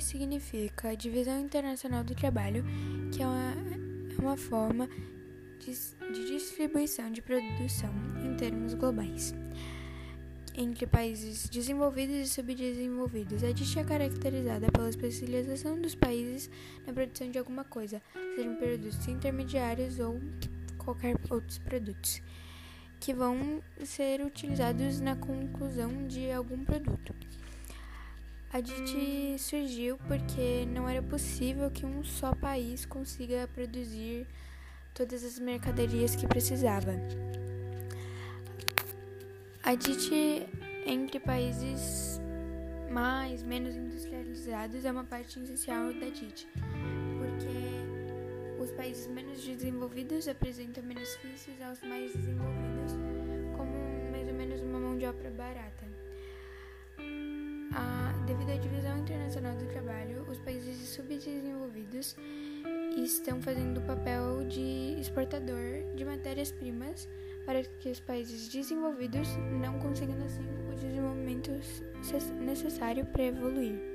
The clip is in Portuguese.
significa a Divisão Internacional do Trabalho, que é uma, é uma forma de, de distribuição de produção em termos globais entre países desenvolvidos e subdesenvolvidos. A DIT é caracterizada pela especialização dos países na produção de alguma coisa, sejam produtos intermediários ou qualquer outros produtos, que vão ser utilizados na conclusão de algum produto. A DIT surgiu porque não era possível que um só país consiga produzir todas as mercadorias que precisava. A DIT entre países mais, menos industrializados é uma parte essencial da DIT, porque os países menos desenvolvidos apresentam benefícios aos mais desenvolvidos, como mais ou menos uma mão de obra barata. Devido à divisão internacional do trabalho, os países subdesenvolvidos estão fazendo o papel de exportador de matérias-primas para que os países desenvolvidos não consigam assim o desenvolvimento necessário para evoluir.